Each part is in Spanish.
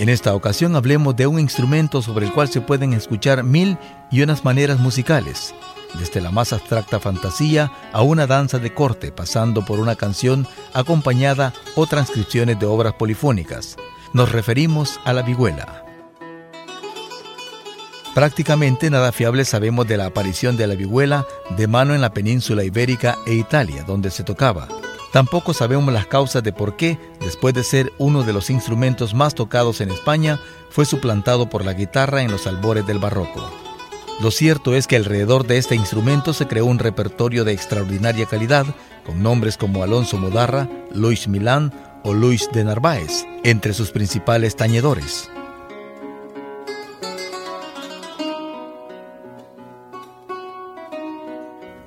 En esta ocasión hablemos de un instrumento sobre el cual se pueden escuchar mil y unas maneras musicales, desde la más abstracta fantasía a una danza de corte, pasando por una canción acompañada o transcripciones de obras polifónicas. Nos referimos a la vihuela. Prácticamente nada fiable sabemos de la aparición de la vihuela de mano en la península ibérica e Italia, donde se tocaba. Tampoco sabemos las causas de por qué, después de ser uno de los instrumentos más tocados en España, fue suplantado por la guitarra en los albores del barroco. Lo cierto es que alrededor de este instrumento se creó un repertorio de extraordinaria calidad, con nombres como Alonso Modarra, Luis Milán o Luis de Narváez, entre sus principales tañedores.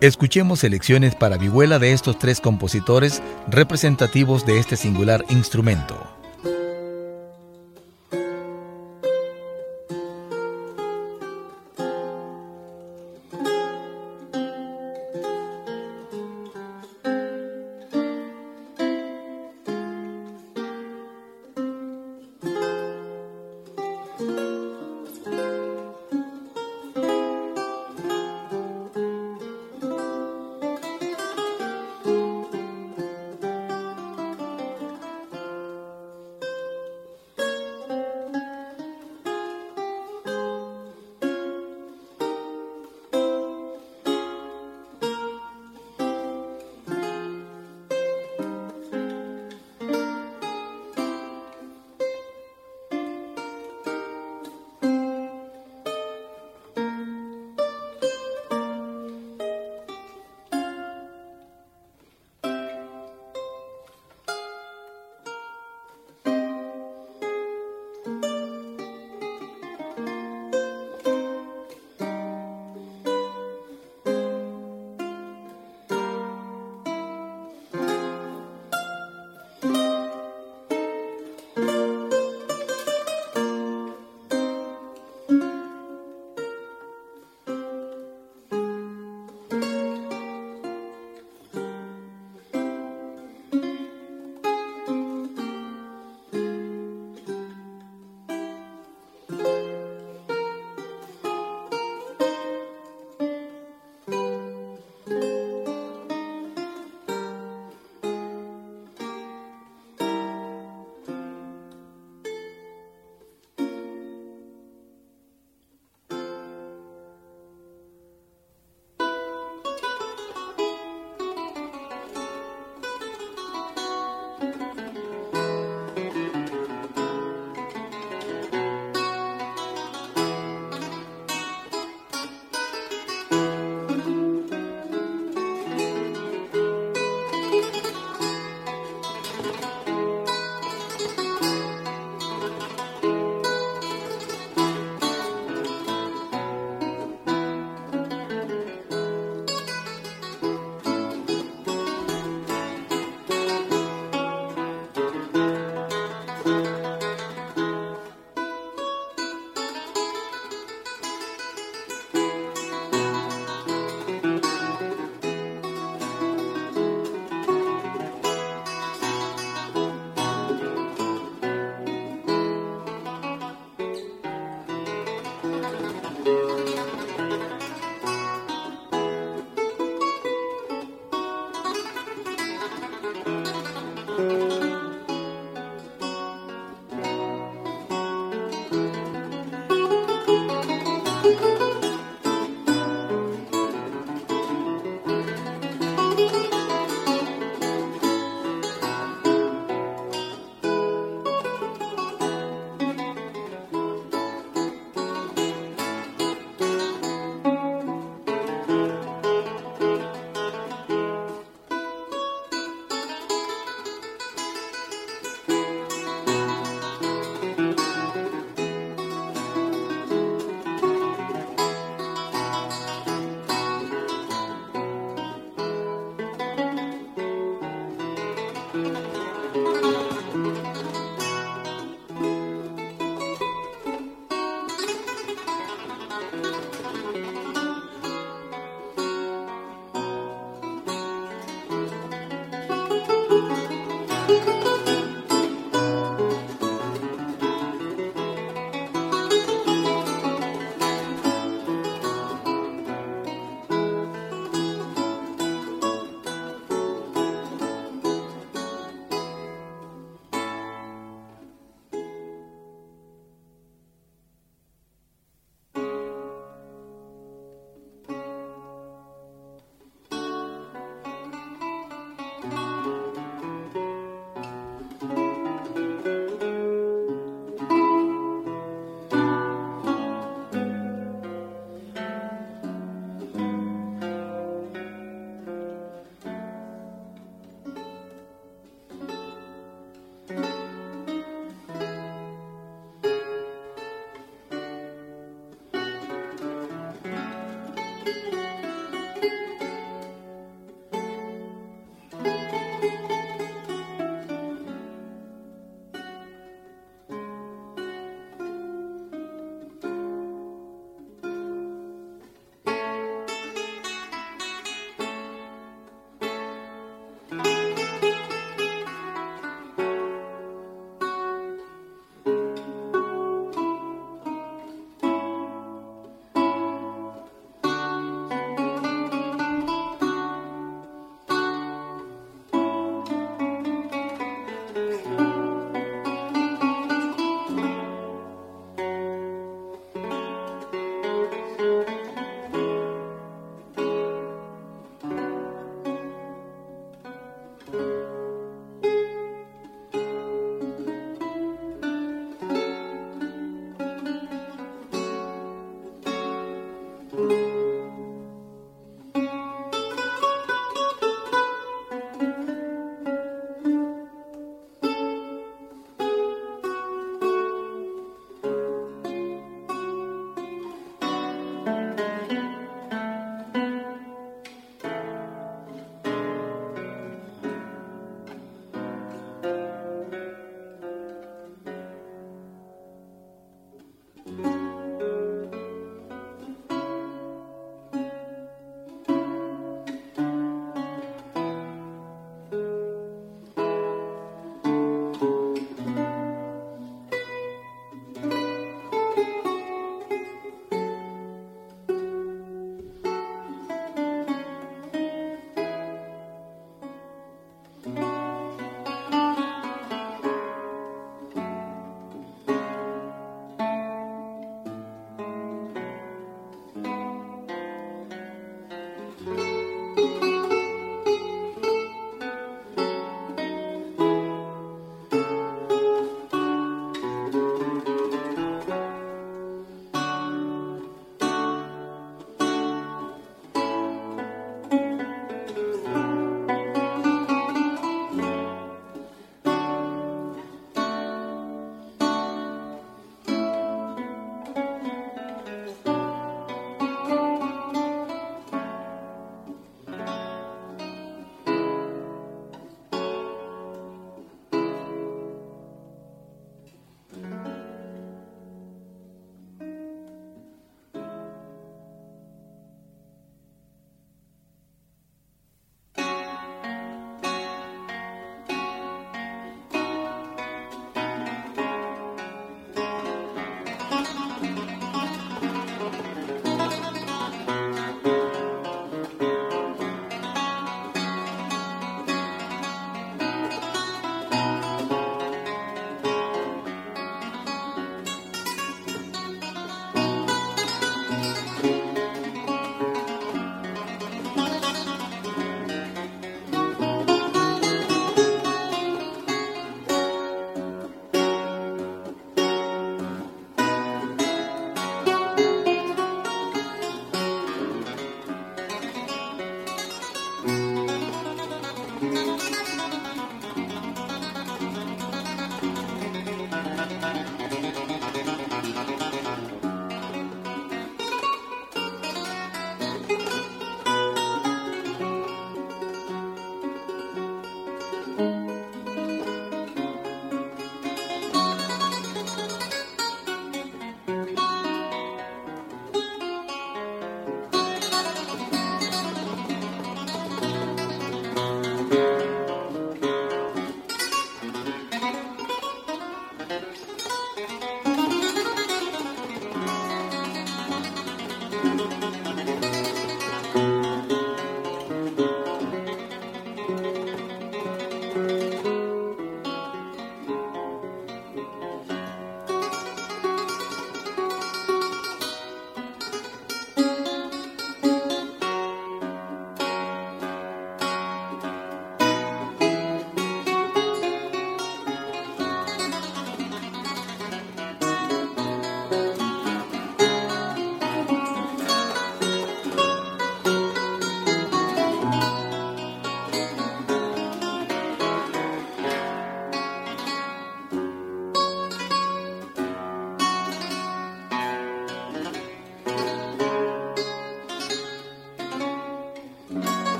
Escuchemos selecciones para vihuela de estos tres compositores representativos de este singular instrumento.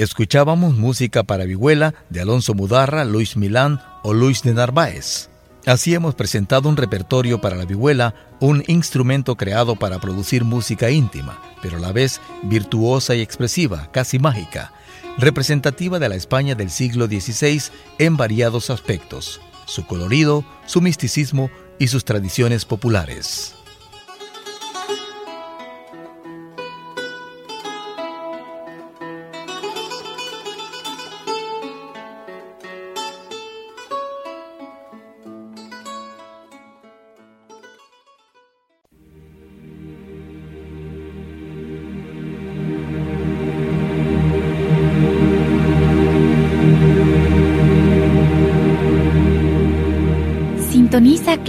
Escuchábamos música para vihuela de Alonso Mudarra, Luis Milán o Luis de Narváez. Así hemos presentado un repertorio para la vihuela, un instrumento creado para producir música íntima, pero a la vez virtuosa y expresiva, casi mágica, representativa de la España del siglo XVI en variados aspectos, su colorido, su misticismo y sus tradiciones populares.